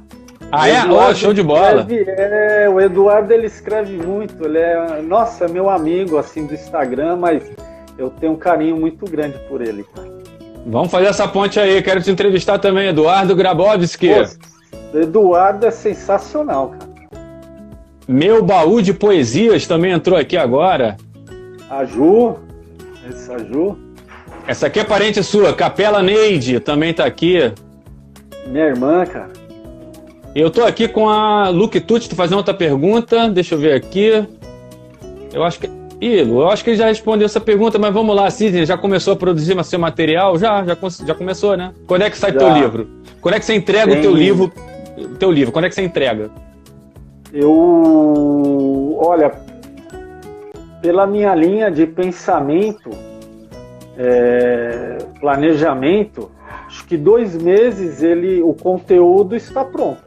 Ah, é? Oh, show de bola. escreve- é, o Eduardo ele escreve muito. Ele é, nossa, meu amigo assim do Instagram, mas eu tenho um carinho muito grande por ele. Vamos fazer essa ponte aí. Quero te entrevistar também, Eduardo Grabowski. Pô, Eduardo é sensacional, cara. Meu baú de poesias também entrou aqui agora. A Ju, essa Ju, Essa aqui é parente sua, Capela Neide, também tá aqui. minha irmã, cara. Eu tô aqui com a Luke Tucci, tu fazendo outra pergunta. Deixa eu ver aqui. Eu acho que. Ih, Lu, eu acho que ele já respondeu essa pergunta, mas vamos lá, Sidney, já começou a produzir seu material? Já, já, já começou, né? Quando é que sai Já. teu livro? Quando é que você entrega o teu livro? Teu livro, quando é que você entrega? Eu, olha, pela minha linha de pensamento, é, planejamento, acho que dois meses ele, o conteúdo está pronto,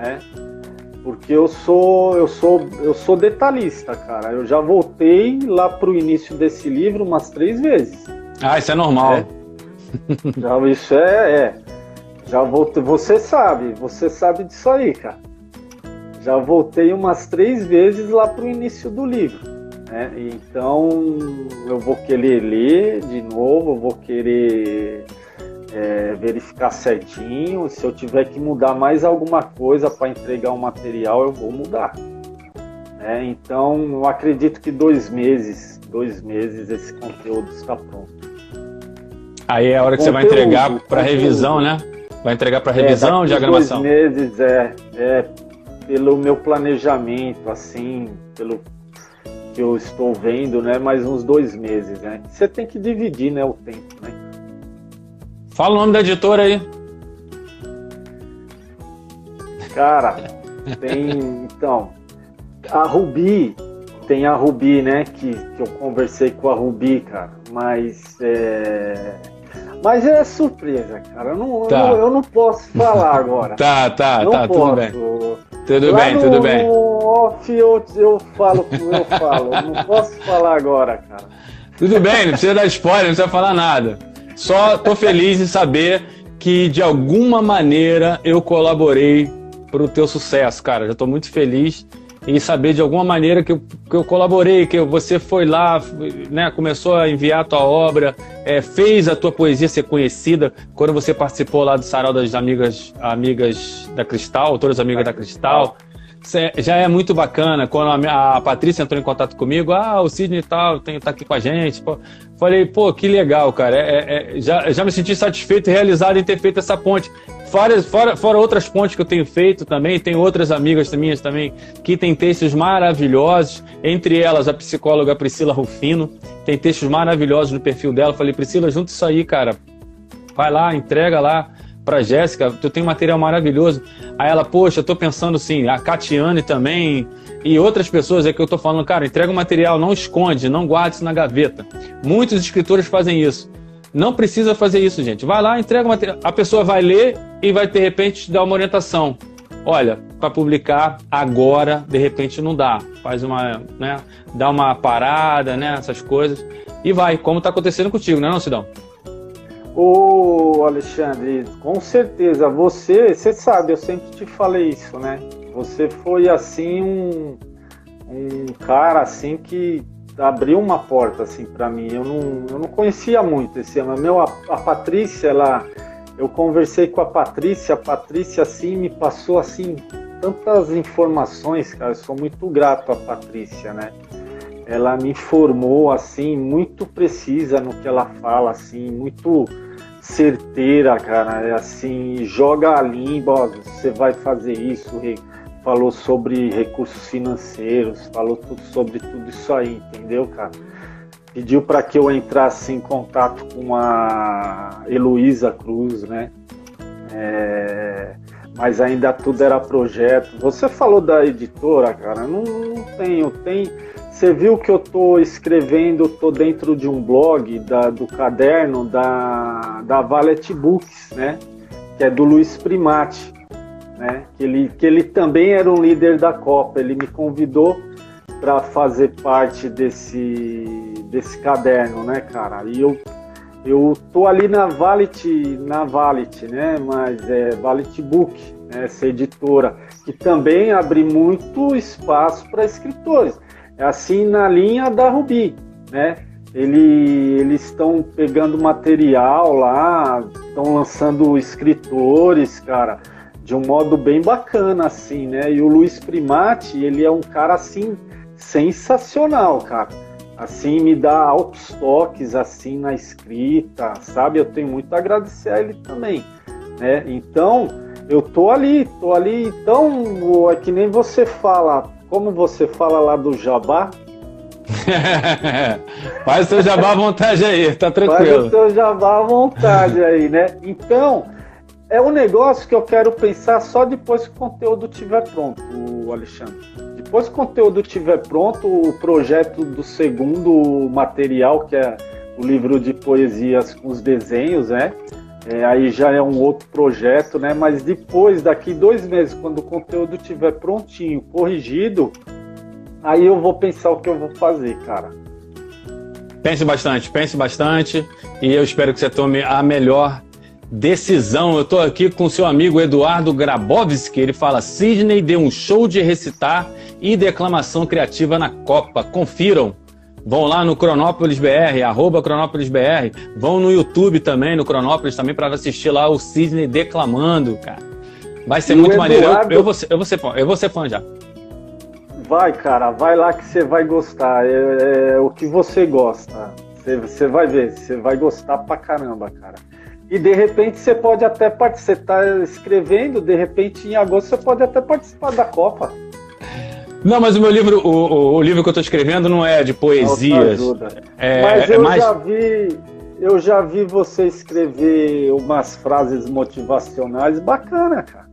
né? Porque eu sou, eu sou, eu sou detalhista, cara. Eu já voltei lá para o início desse livro umas três vezes. Ah, isso é normal. É. Já, isso é, é. Já voltei. Você sabe, você sabe disso aí, cara. Já voltei umas três vezes lá para o início do livro. Né? Então eu vou querer ler de novo, eu vou querer é, verificar certinho. Se eu tiver que mudar mais alguma coisa para entregar o um material, eu vou mudar. É, então, eu acredito que dois meses, dois meses esse conteúdo está pronto. Aí é a hora que conteúdo, você vai entregar para revisão, né? Vai entregar para revisão, é, diagramação. Dois meses é, é pelo meu planejamento, assim, pelo que eu estou vendo, né? Mais uns dois meses, né? Você tem que dividir, né, o tempo, né? Fala o nome da editora aí. Cara, tem. Então, a Rubi, tem a Rubi, né? Que, que eu conversei com a Rubi, cara. Mas é. Mas é surpresa, cara. Eu não, tá. eu, eu, não posso falar agora. tá, tá, não tá, posso. tudo bem. Tudo Lá bem, no, tudo bem. No off eu, eu falo como eu falo. Não posso falar agora, cara. Tudo bem, não precisa dar spoiler, não precisa falar nada. Só tô feliz em saber que de alguma maneira eu colaborei para o teu sucesso, cara. Já tô muito feliz em saber de alguma maneira que eu, que eu colaborei, que você foi lá, né, começou a enviar a tua obra, é, fez a tua poesia ser conhecida quando você participou lá do Sarau das Amigas, amigas da Cristal, todas as amigas da Cristal. Já é muito bacana. Quando a, a Patrícia entrou em contato comigo, ah, o Sidney tal, tem, tá aqui com a gente. Pô. Falei, pô, que legal, cara. É, é, é, já, já me senti satisfeito e realizado em ter feito essa ponte. Fora, fora, fora outras pontes que eu tenho feito também, tem outras amigas minhas também que têm textos maravilhosos, entre elas a psicóloga Priscila Rufino, tem textos maravilhosos no perfil dela. Falei, Priscila, junta isso aí, cara. Vai lá, entrega lá pra Jéssica, tu tem material maravilhoso. Aí ela, poxa, eu tô pensando assim, a Catiane também e outras pessoas é que eu tô falando, cara, entrega o material, não esconde, não guarde isso na gaveta. Muitos escritores fazem isso. Não precisa fazer isso, gente. Vai lá, entrega o material. A pessoa vai ler e vai, de repente, te dar uma orientação. Olha, para publicar agora, de repente não dá. Faz uma, né? Dá uma parada, né? Essas coisas. E vai, como está acontecendo contigo, né, não, Sidão? Ô, Alexandre, com certeza. Você, você sabe, eu sempre te falei isso, né? Você foi assim um, um cara assim que abriu uma porta assim para mim. Eu não, eu não conhecia muito esse meu a, a Patrícia, ela eu conversei com a Patrícia, a Patrícia assim me passou assim tantas informações, cara. Eu sou muito grato à Patrícia, né? Ela me informou assim muito precisa no que ela fala assim muito certeira cara. É assim joga a limba você vai fazer isso falou sobre recursos financeiros falou tudo sobre tudo isso aí entendeu cara? Pediu para que eu entrasse em contato com a Heloísa Cruz né? É, mas ainda tudo era projeto. Você falou da editora cara? Não, não tenho. Tem você viu que eu estou escrevendo, estou dentro de um blog da, do caderno da, da Valet Books, né? Que é do Luiz Primati, né? Que ele, que ele também era um líder da Copa. Ele me convidou para fazer parte desse, desse caderno, né, cara? E eu eu tô ali na Valet, na Valet, né? Mas é Valet Book, né? essa editora que também abre muito espaço para escritores. É assim na linha da Rubi, né? Ele, eles estão pegando material lá, estão lançando escritores, cara, de um modo bem bacana, assim, né? E o Luiz Primati, ele é um cara, assim, sensacional, cara. Assim, me dá altos toques, assim, na escrita, sabe? Eu tenho muito a agradecer a ele também, né? Então, eu tô ali, tô ali. Então, é que nem você fala, como você fala lá do jabá. Faz o seu jabá à vontade aí, tá tranquilo. Faz o seu jabá à vontade aí, né? Então, é um negócio que eu quero pensar só depois que o conteúdo estiver pronto, Alexandre. Depois que o conteúdo estiver pronto, o projeto do segundo material, que é o livro de poesias com os desenhos, né? É, aí já é um outro projeto, né? Mas depois, daqui dois meses, quando o conteúdo estiver prontinho, corrigido, aí eu vou pensar o que eu vou fazer, cara. Pense bastante, pense bastante e eu espero que você tome a melhor decisão. Eu estou aqui com seu amigo Eduardo Grabowski. Ele fala: Sidney deu um show de recitar e declamação criativa na Copa. Confiram. Vão lá no Cronópolis BR, arroba Cronópolis BR. Vão no YouTube também, no Cronópolis também, para assistir lá o Sidney declamando, cara. Vai ser e muito Eduardo... maneiro. Eu, eu, vou ser, eu, vou ser, eu vou ser fã já. Vai, cara, vai lá que você vai gostar. É, é o que você gosta. Você, você vai ver, você vai gostar pra caramba, cara. E de repente você pode até participar, você tá escrevendo, de repente em agosto você pode até participar da Copa. Não, mas o meu livro, o, o, livro que eu estou escrevendo não é de poesias. É, mas é eu é mais... já vi, eu já vi você escrever umas frases motivacionais bacana, cara.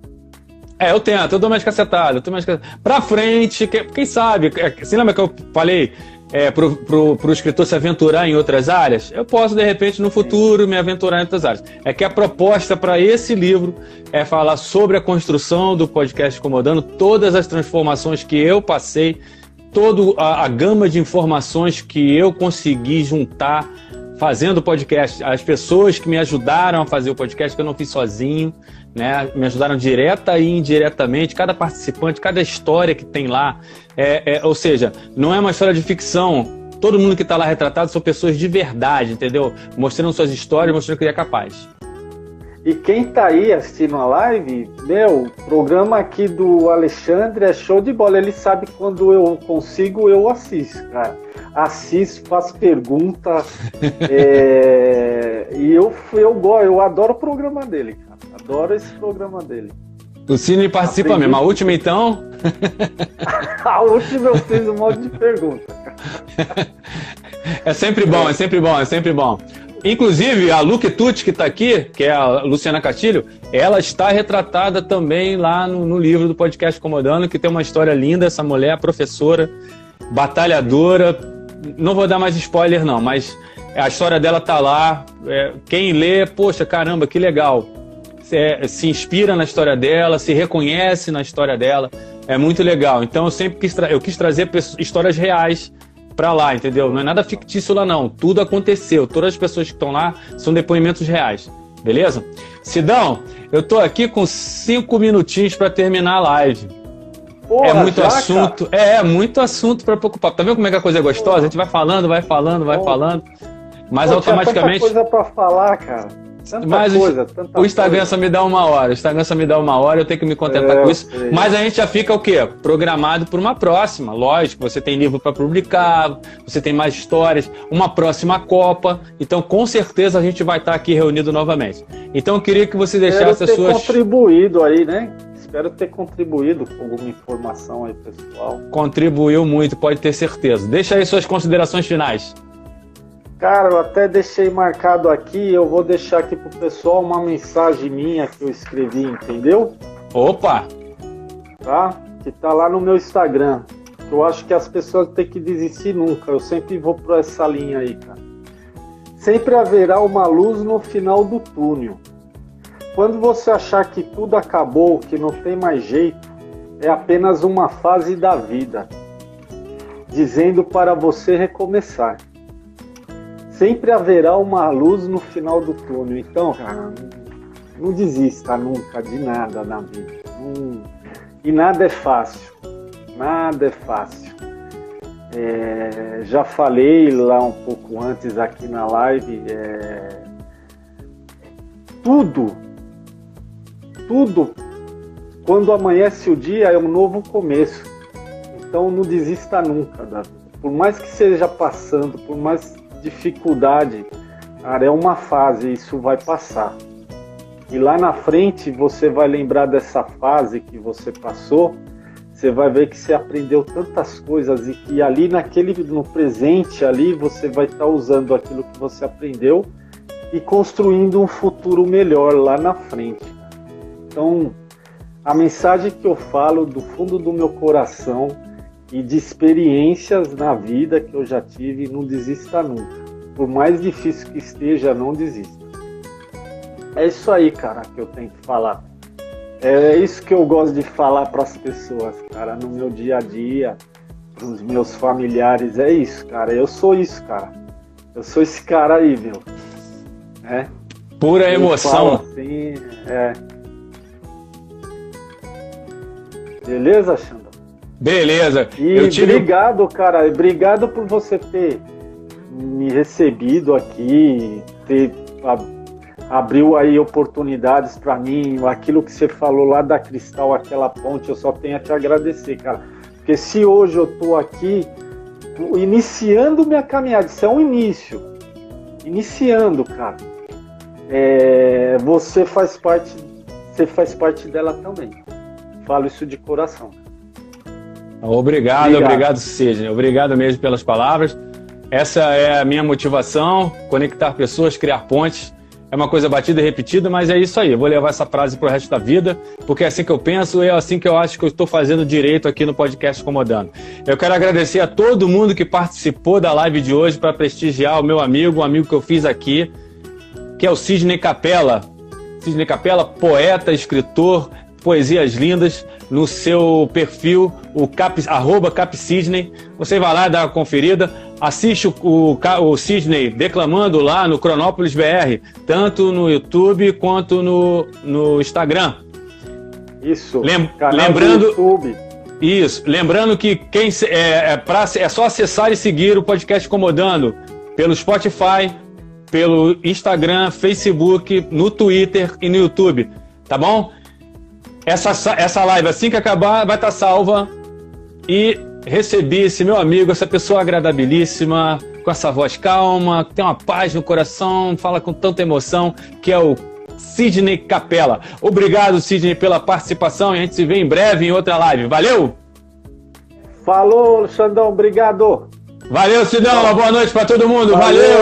É, eu tento, eu dou mais cacetada, eu dou mais cacetada. Pra frente, quem sabe? É, você lembra que eu falei é, para o escritor se aventurar em outras áreas, eu posso, de repente, no futuro, me aventurar em outras áreas. É que a proposta para esse livro é falar sobre a construção do podcast Incomodando, todas as transformações que eu passei, toda a, a gama de informações que eu consegui juntar fazendo o podcast, as pessoas que me ajudaram a fazer o podcast, que eu não fiz sozinho, né? Me ajudaram direta e indiretamente, cada participante, cada história que tem lá. É, é, ou seja, não é uma história de ficção. Todo mundo que está lá retratado são pessoas de verdade, entendeu? Mostrando suas histórias, mostrando que ele é capaz. E quem está aí assistindo a live, meu, o programa aqui do Alexandre é show de bola. Ele sabe quando eu consigo, eu assisto, cara. Assisto, faço pergunta. é... E eu, eu, eu, eu adoro o programa dele, cara. Adoro esse programa dele. O Cine participa Aprendi... mesmo. A última, então? a última eu fiz um monte de perguntas. é sempre bom, é sempre bom, é sempre bom. Inclusive, a Luke Tucci, que está aqui, que é a Luciana Castilho, ela está retratada também lá no, no, livro do podcast Comodando, que tem uma história linda. Essa mulher, professora, batalhadora. Não vou dar mais spoiler, não, mas a história dela tá lá. É, quem lê, poxa, caramba, que legal é, se inspira na história dela, se reconhece na história dela. É muito legal. Então eu sempre quis, eu quis trazer histórias reais para lá, entendeu? Não é nada fictício lá não. Tudo aconteceu. Todas as pessoas que estão lá são depoimentos reais. Beleza? Sidão, eu tô aqui com cinco minutinhos para terminar a live. Porra, é muito já, assunto, é, é, muito assunto para preocupar. Tá vendo como é que a coisa é gostosa? Porra. A gente vai falando, vai falando, vai Porra. falando. Mas Pô, automaticamente. Tinha tanta coisa para falar, cara. Tanta mas coisa, tanta o Instagram coisa. só me dá uma hora. O Instagram só me dá uma hora, eu tenho que me contentar é, com isso. Sei. Mas a gente já fica o quê? Programado por uma próxima. Lógico, você tem livro para publicar, você tem mais histórias, uma próxima Copa. Então, com certeza, a gente vai estar aqui reunido novamente. Então, eu queria que você deixasse as suas. contribuído aí, né? Espero ter contribuído com alguma informação aí, pessoal. Contribuiu muito, pode ter certeza. Deixa aí suas considerações finais. Cara, eu até deixei marcado aqui, eu vou deixar aqui pro pessoal uma mensagem minha que eu escrevi, entendeu? Opa! Tá? Que tá lá no meu Instagram. Eu acho que as pessoas têm que desistir nunca. Eu sempre vou por essa linha aí, cara. Sempre haverá uma luz no final do túnel. Quando você achar que tudo acabou, que não tem mais jeito, é apenas uma fase da vida, dizendo para você recomeçar sempre haverá uma luz no final do túnel. Então, cara, não desista nunca de nada na vida. Não... E nada é fácil. Nada é fácil. É... já falei lá um pouco antes aqui na live. É... tudo, tudo, quando amanhece o dia é um novo começo. Então não desista nunca da vida. Por mais que seja passando, por mais dificuldade, cara, é uma fase, isso vai passar. E lá na frente você vai lembrar dessa fase que você passou, você vai ver que você aprendeu tantas coisas e que ali naquele no presente ali você vai estar tá usando aquilo que você aprendeu e construindo um futuro melhor lá na frente. Então, a mensagem que eu falo do fundo do meu coração e de experiências na vida que eu já tive, não desista nunca. por mais difícil que esteja, não desista. É isso aí, cara, que eu tenho que falar. É isso que eu gosto de falar para as pessoas, cara, no meu dia a dia, para os meus familiares. É isso, cara. Eu sou isso, cara. Eu sou esse cara aí, meu. É. Pura eu emoção. Assim, é. Beleza, Xandão? Beleza. E tive... obrigado, cara. Obrigado por você ter me recebido aqui, ter abriu aí oportunidades para mim, aquilo que você falou lá da Cristal, aquela ponte, eu só tenho a te agradecer, cara. Porque se hoje eu tô aqui iniciando minha caminhada, isso é um início. Iniciando, cara. É, você faz parte, você faz parte dela também. Falo isso de coração. Obrigado, obrigado, obrigado Sidney. Obrigado mesmo pelas palavras. Essa é a minha motivação: conectar pessoas, criar pontes. É uma coisa batida e repetida, mas é isso aí. Eu vou levar essa frase para o resto da vida, porque é assim que eu penso e é assim que eu acho que eu estou fazendo direito aqui no podcast Comodando. Eu quero agradecer a todo mundo que participou da live de hoje para prestigiar o meu amigo, um amigo que eu fiz aqui, que é o Sidney Capella. Sidney Capella, poeta, escritor, poesias lindas no seu perfil, o cap, arroba capsidney. Você vai lá dar uma conferida, assiste o, o, o Sidney declamando lá no Cronópolis BR, tanto no YouTube quanto no, no Instagram. Isso. Lem, lembrando. Isso. Lembrando que quem é, é, pra, é só acessar e seguir o podcast Comodando pelo Spotify, pelo Instagram, Facebook, no Twitter e no YouTube. Tá bom? Essa, essa live, assim que acabar, vai estar tá salva. E recebi esse meu amigo, essa pessoa agradabilíssima, com essa voz calma, que tem uma paz no coração, fala com tanta emoção, que é o Sidney Capella. Obrigado, Sidney, pela participação e a gente se vê em breve em outra live. Valeu! Falou, Xandão, obrigado! Valeu, Sidão, uma boa noite para todo mundo. Valeu. Valeu.